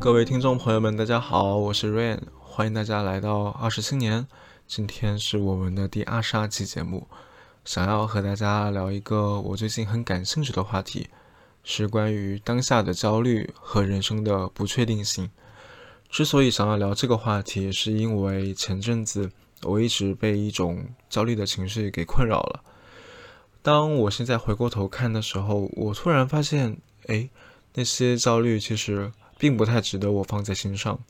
各位听众朋友们，大家好，我是 Rain，欢迎大家来到二十青年。今天是我们的第二十二期节目，想要和大家聊一个我最近很感兴趣的话题，是关于当下的焦虑和人生的不确定性。之所以想要聊这个话题，是因为前阵子我一直被一种焦虑的情绪给困扰了。当我现在回过头看的时候，我突然发现，哎，那些焦虑其实。并不太值得我放在心上。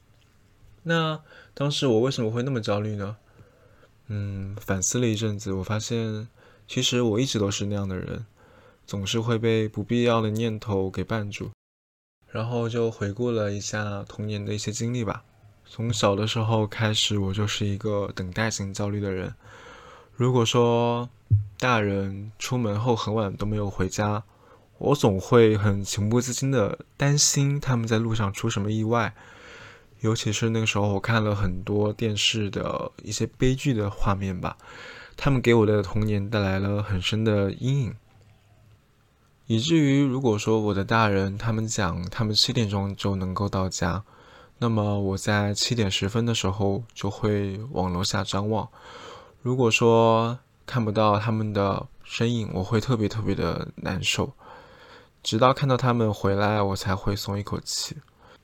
那当时我为什么会那么焦虑呢？嗯，反思了一阵子，我发现其实我一直都是那样的人，总是会被不必要的念头给绊住。然后就回顾了一下童年的一些经历吧。从小的时候开始，我就是一个等待型焦虑的人。如果说大人出门后很晚都没有回家，我总会很情不自禁的担心他们在路上出什么意外，尤其是那个时候，我看了很多电视的一些悲剧的画面吧，他们给我的童年带来了很深的阴影，以至于如果说我的大人他们讲他们七点钟就能够到家，那么我在七点十分的时候就会往楼下张望，如果说看不到他们的身影，我会特别特别的难受。直到看到他们回来，我才会松一口气。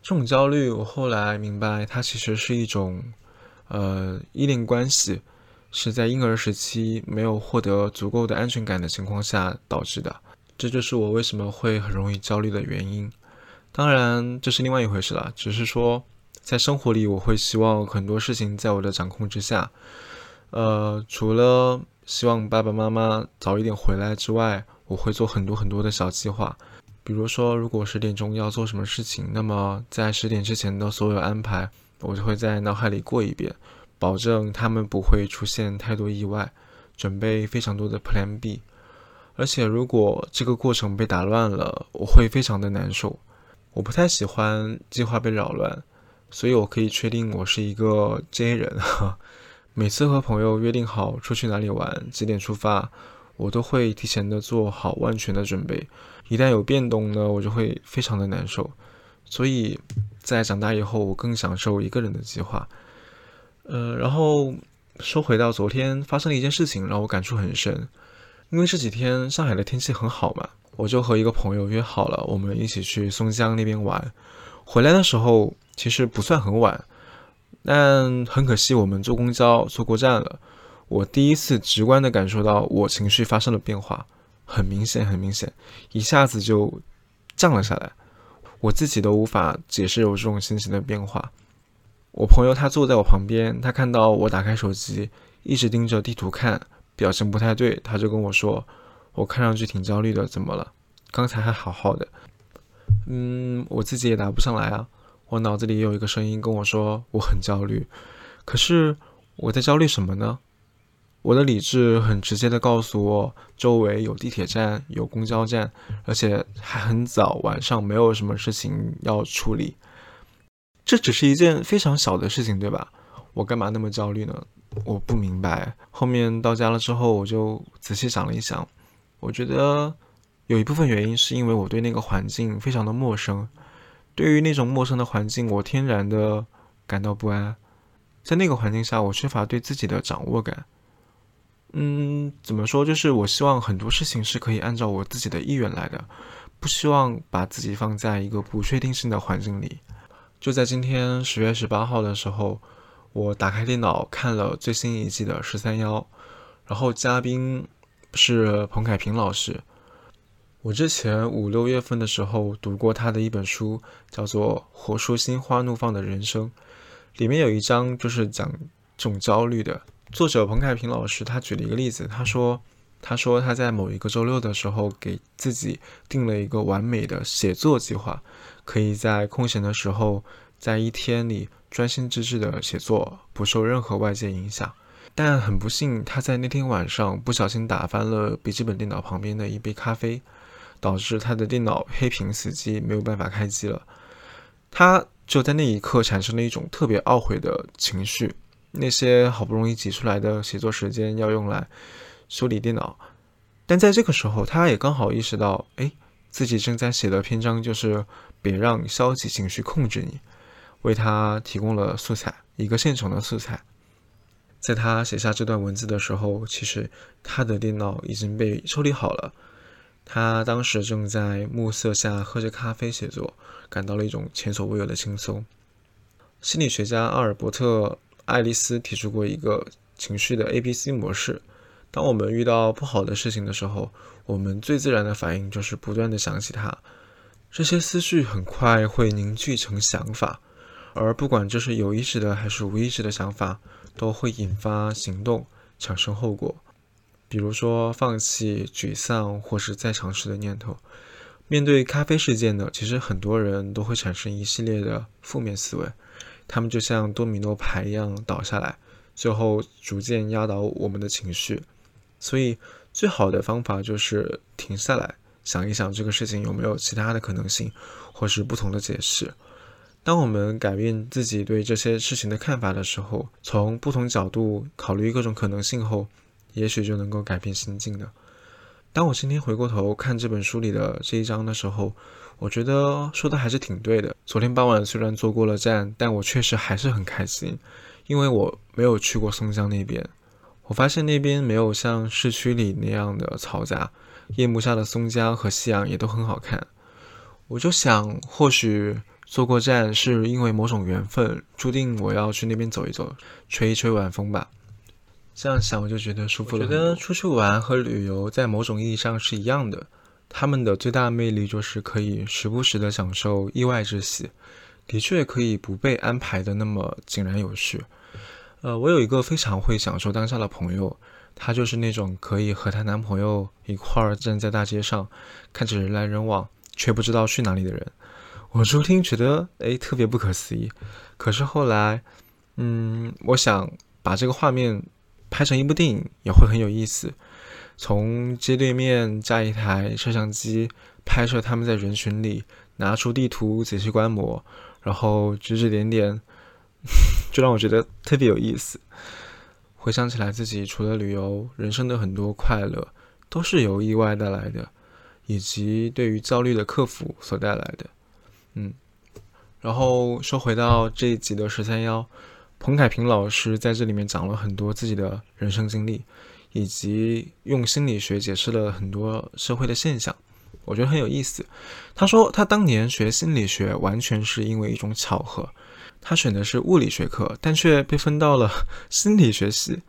这种焦虑，我后来明白，它其实是一种，呃，依恋关系，是在婴儿时期没有获得足够的安全感的情况下导致的。这就是我为什么会很容易焦虑的原因。当然，这是另外一回事了。只是说，在生活里，我会希望很多事情在我的掌控之下。呃，除了希望爸爸妈妈早一点回来之外，我会做很多很多的小计划，比如说，如果十点钟要做什么事情，那么在十点之前的所有安排，我就会在脑海里过一遍，保证他们不会出现太多意外，准备非常多的 Plan B。而且，如果这个过程被打乱了，我会非常的难受。我不太喜欢计划被扰乱，所以我可以确定我是一个 J 人。每次和朋友约定好出去哪里玩，几点出发。我都会提前的做好万全的准备，一旦有变动呢，我就会非常的难受。所以在长大以后，我更享受一个人的计划。呃，然后说回到昨天发生了一件事情，让我感触很深。因为这几天上海的天气很好嘛，我就和一个朋友约好了，我们一起去松江那边玩。回来的时候其实不算很晚，但很可惜我们坐公交错过站了。我第一次直观的感受到我情绪发生了变化，很明显，很明显，一下子就降了下来。我自己都无法解释有这种心情的变化。我朋友他坐在我旁边，他看到我打开手机，一直盯着地图看，表情不太对，他就跟我说：“我看上去挺焦虑的，怎么了？刚才还好好的。”嗯，我自己也答不上来啊。我脑子里有一个声音跟我说我很焦虑，可是我在焦虑什么呢？我的理智很直接的告诉我，周围有地铁站，有公交站，而且还很早，晚上没有什么事情要处理。这只是一件非常小的事情，对吧？我干嘛那么焦虑呢？我不明白。后面到家了之后，我就仔细想了一想，我觉得有一部分原因是因为我对那个环境非常的陌生，对于那种陌生的环境，我天然的感到不安。在那个环境下，我缺乏对自己的掌握感。嗯，怎么说？就是我希望很多事情是可以按照我自己的意愿来的，不希望把自己放在一个不确定性的环境里。就在今天十月十八号的时候，我打开电脑看了最新一季的十三幺，然后嘉宾是彭凯平老师。我之前五六月份的时候读过他的一本书，叫做《活出心花怒放的人生》，里面有一章就是讲这种焦虑的。作者彭凯平老师他举了一个例子，他说：“他说他在某一个周六的时候，给自己定了一个完美的写作计划，可以在空闲的时候，在一天里专心致志的写作，不受任何外界影响。但很不幸，他在那天晚上不小心打翻了笔记本电脑旁边的一杯咖啡，导致他的电脑黑屏死机，没有办法开机了。他就在那一刻产生了一种特别懊悔的情绪。”那些好不容易挤出来的写作时间要用来修理电脑，但在这个时候，他也刚好意识到，哎，自己正在写的篇章就是别让消极情绪控制你。为他提供了素材，一个现成的素材。在他写下这段文字的时候，其实他的电脑已经被抽离好了。他当时正在暮色下喝着咖啡写作，感到了一种前所未有的轻松。心理学家阿尔伯特·爱丽丝提出过一个情绪的 A B C 模式。当我们遇到不好的事情的时候，我们最自然的反应就是不断的想起它。这些思绪很快会凝聚成想法，而不管这是有意识的还是无意识的想法，都会引发行动，产生后果。比如说放弃、沮丧或是再尝试的念头。面对咖啡事件呢，其实很多人都会产生一系列的负面思维。他们就像多米诺牌一样倒下来，最后逐渐压倒我们的情绪。所以，最好的方法就是停下来，想一想这个事情有没有其他的可能性，或是不同的解释。当我们改变自己对这些事情的看法的时候，从不同角度考虑各种可能性后，也许就能够改变心境的。当我今天回过头看这本书里的这一章的时候，我觉得说的还是挺对的。昨天傍晚虽然坐过了站，但我确实还是很开心，因为我没有去过松江那边。我发现那边没有像市区里那样的嘈杂，夜幕下的松江和夕阳也都很好看。我就想，或许坐过站是因为某种缘分，注定我要去那边走一走，吹一吹晚风吧。这样想我就觉得舒服了。我觉得出去玩和旅游在某种意义上是一样的。他们的最大魅力就是可以时不时的享受意外之喜，的确可以不被安排的那么井然有序。呃，我有一个非常会享受当下的朋友，她就是那种可以和她男朋友一块儿站在大街上，看着人来人往，却不知道去哪里的人。我初听觉得哎特别不可思议，可是后来，嗯，我想把这个画面拍成一部电影也会很有意思。从街对面架一台摄像机拍摄他们在人群里，拿出地图仔细观摩，然后指指点点，就让我觉得特别有意思。回想起来，自己除了旅游，人生的很多快乐都是由意外带来的，以及对于焦虑的克服所带来的。嗯，然后说回到这一集的十三幺，彭凯平老师在这里面讲了很多自己的人生经历。以及用心理学解释了很多社会的现象，我觉得很有意思。他说他当年学心理学完全是因为一种巧合，他选的是物理学科，但却被分到了 心理学系，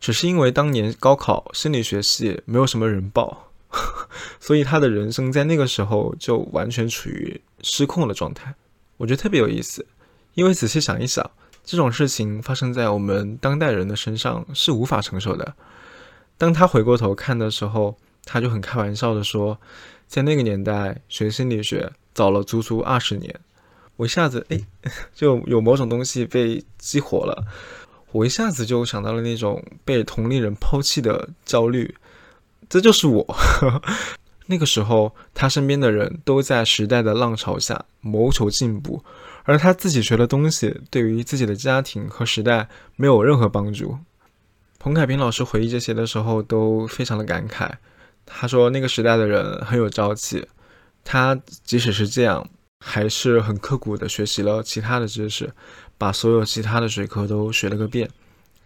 只是因为当年高考心理学系没有什么人报，所以他的人生在那个时候就完全处于失控的状态。我觉得特别有意思，因为仔细想一想，这种事情发生在我们当代人的身上是无法承受的。当他回过头看的时候，他就很开玩笑的说，在那个年代学心理学早了足足二十年。我一下子哎，就有某种东西被激活了，我一下子就想到了那种被同龄人抛弃的焦虑，这就是我。那个时候，他身边的人都在时代的浪潮下谋求进步，而他自己学的东西对于自己的家庭和时代没有任何帮助。彭凯平老师回忆这些的时候，都非常的感慨。他说，那个时代的人很有朝气，他即使是这样，还是很刻苦的学习了其他的知识，把所有其他的学科都学了个遍。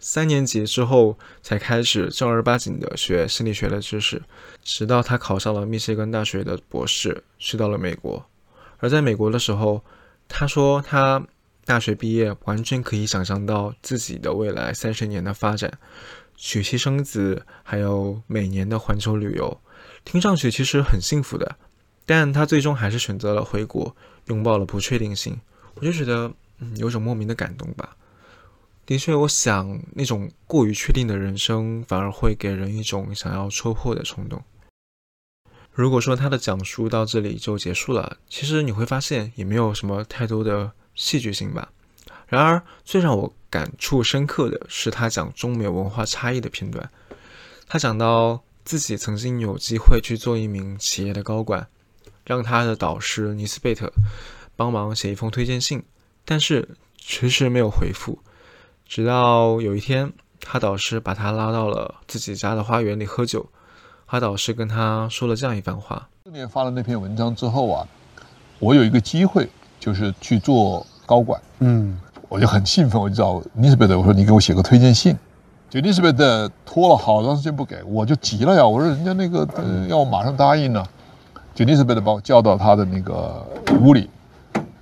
三年级之后，才开始正儿八经的学心理学的知识，直到他考上了密歇根大学的博士，去到了美国。而在美国的时候，他说他。大学毕业，完全可以想象到自己的未来三十年的发展，娶妻生子，还有每年的环球旅游，听上去其实很幸福的。但他最终还是选择了回国，拥抱了不确定性。我就觉得，嗯，有种莫名的感动吧。的确，我想那种过于确定的人生，反而会给人一种想要戳破的冲动。如果说他的讲述到这里就结束了，其实你会发现也没有什么太多的。戏剧性吧。然而，最让我感触深刻的是他讲中美文化差异的片段。他讲到自己曾经有机会去做一名企业的高管，让他的导师尼斯贝特帮忙写一封推荐信，但是迟迟没有回复。直到有一天，他导师把他拉到了自己家的花园里喝酒。他导师跟他说了这样一番话：去年发了那篇文章之后啊，我有一个机会。就是去做高管，嗯。我就很兴奋，我就找尼斯贝德，我说你给我写个推荐信。就尼斯贝德拖了好长时间不给，我就急了呀，我说人家那个、呃、要我马上答应呢。就尼斯贝德把我叫到他的那个屋里，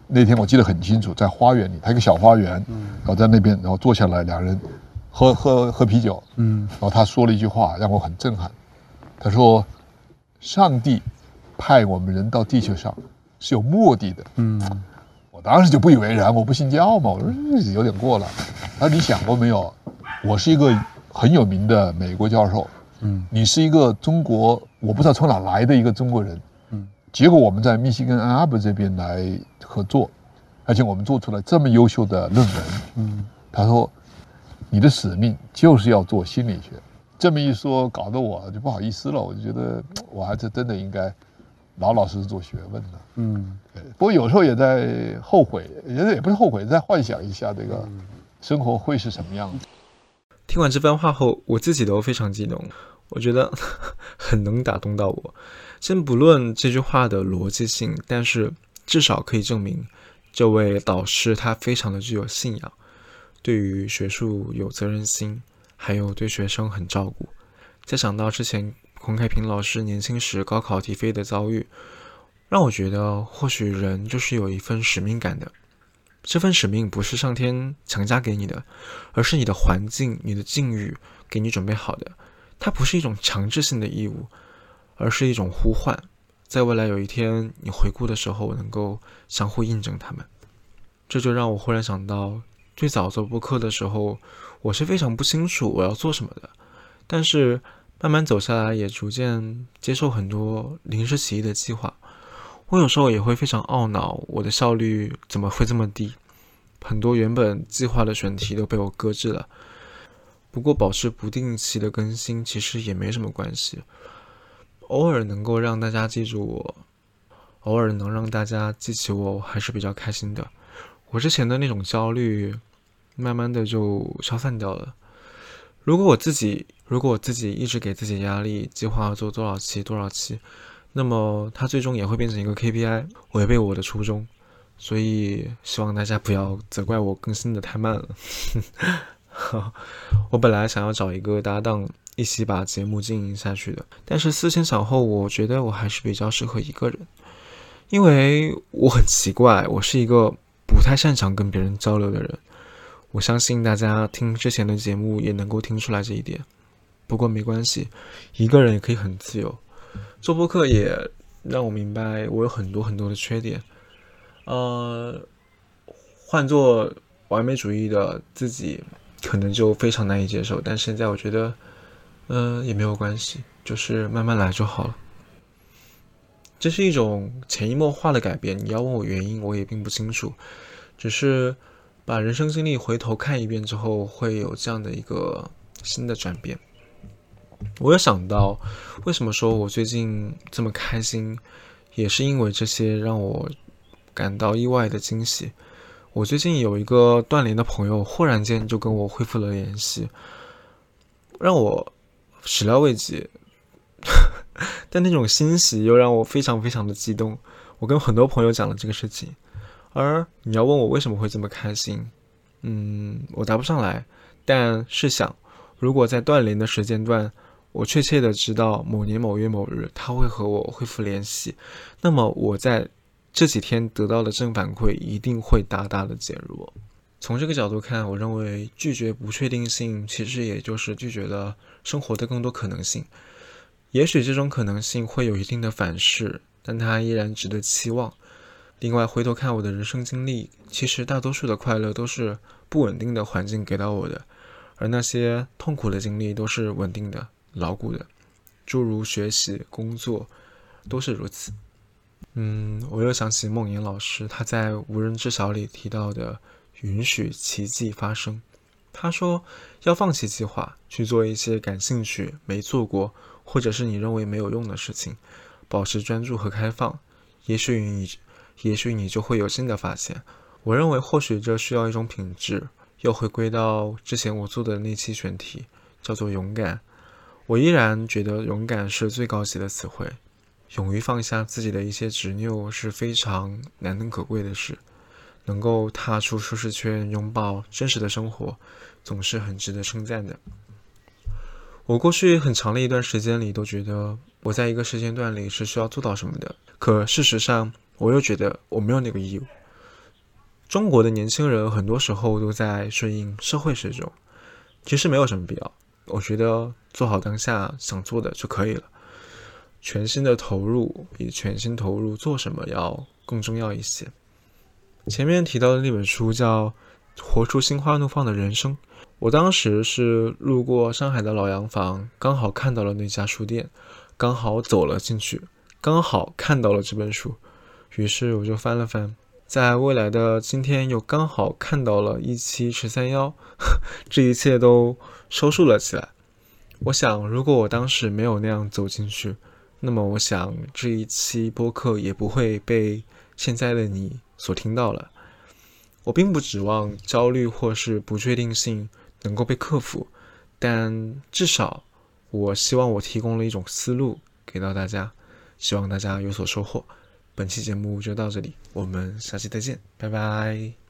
那天我记得很清楚，在花园里，他一个小花园，嗯。然后在那边，然后坐下来，两人喝喝喝啤酒，嗯。然后他说了一句话让我很震撼，他说：“上帝派我们人到地球上是有目的的。”嗯我当时就不以为然，我不信教嘛，我说嗯有点过了。他说你想过没有，我是一个很有名的美国教授，嗯你是一个中国，我不知道从哪来的一个中国人，嗯结果我们在密西根安阿伯这边来合作，而且我们做出了这么优秀的论文。嗯他说，你的使命就是要做心理学。这么一说，搞得我就不好意思了，我就觉得我还是真的应该老老实实做学问的。嗯对不过有时候也在后悔，也也不是后悔，在幻想一下这个生活会是什么样子。听完这番话后，我自己都非常激动，我觉得 很能打动到我。先不论这句话的逻辑性，但是至少可以证明这位导师他非常的具有信仰，对于学术有责任心，还有对学生很照顾。再想到之前孔开平老师年轻时高考题飞的遭遇，让我觉得或许人就是有一份使命感的。这份使命不是上天强加给你的，而是你的环境、你的境遇给你准备好的。它不是一种强制性的义务，而是一种呼唤。在未来有一天你回顾的时候，能够相互印证他们。这就让我忽然想到，最早做播客的时候，我是非常不清楚我要做什么的，但是慢慢走下来，也逐渐接受很多临时起意的计划。我有时候也会非常懊恼，我的效率怎么会这么低？很多原本计划的选题都被我搁置了。不过保持不定期的更新其实也没什么关系，偶尔能够让大家记住我，偶尔能让大家记起我，我还是比较开心的。我之前的那种焦虑，慢慢的就消散掉了。如果我自己，如果我自己一直给自己压力，计划做多少期多少期，那么它最终也会变成一个 KPI，违背我的初衷。所以希望大家不要责怪我更新的太慢了。我本来想要找一个搭档一起把节目经营下去的，但是思前想后，我觉得我还是比较适合一个人，因为我很奇怪，我是一个不太擅长跟别人交流的人。我相信大家听之前的节目也能够听出来这一点。不过没关系，一个人也可以很自由。做播客也让我明白我有很多很多的缺点。呃，换做完美主义的自己，可能就非常难以接受。但现在我觉得，嗯、也没有关系，就是慢慢来就好了。这是一种潜移默化的改变。你要问我原因，我也并不清楚，只是把人生经历回头看一遍之后，会有这样的一个新的转变。我有想到，为什么说我最近这么开心，也是因为这些让我感到意外的惊喜。我最近有一个断联的朋友，忽然间就跟我恢复了联系，让我始料未及。但那种欣喜又让我非常非常的激动。我跟很多朋友讲了这个事情，而你要问我为什么会这么开心，嗯，我答不上来。但试想，如果在断联的时间段，我确切的知道某年某月某日他会和我恢复联系，那么我在这几天得到的正反馈一定会大大的减弱。从这个角度看，我认为拒绝不确定性，其实也就是拒绝了生活的更多可能性。也许这种可能性会有一定的反噬，但它依然值得期望。另外，回头看我的人生经历，其实大多数的快乐都是不稳定的环境给到我的，而那些痛苦的经历都是稳定的、牢固的，诸如学习、工作，都是如此。嗯，我又想起梦岩老师他在《无人知晓》里提到的“允许奇迹发生”。他说要放弃计划，去做一些感兴趣、没做过，或者是你认为没有用的事情，保持专注和开放。也许你，也许你就会有新的发现。我认为或许这需要一种品质，又回归到之前我做的那期选题，叫做勇敢。我依然觉得勇敢是最高级的词汇。勇于放下自己的一些执拗是非常难能可贵的事。能够踏出舒适圈，拥抱真实的生活，总是很值得称赞的。我过去很长的一段时间里都觉得我在一个时间段里是需要做到什么的，可事实上我又觉得我没有那个义务。中国的年轻人很多时候都在顺应社会时钟，其实没有什么必要。我觉得做好当下想做的就可以了，全心的投入比全心投入做什么要更重要一些。前面提到的那本书叫《活出心花怒放的人生》。我当时是路过上海的老洋房，刚好看到了那家书店，刚好走了进去，刚好看到了这本书，于是我就翻了翻，在未来的今天又刚好看到了一期十三幺，这一切都收束了起来。我想，如果我当时没有那样走进去，那么我想这一期播客也不会被现在的你所听到了。我并不指望焦虑或是不确定性。能够被克服，但至少我希望我提供了一种思路给到大家，希望大家有所收获。本期节目就到这里，我们下期再见，拜拜。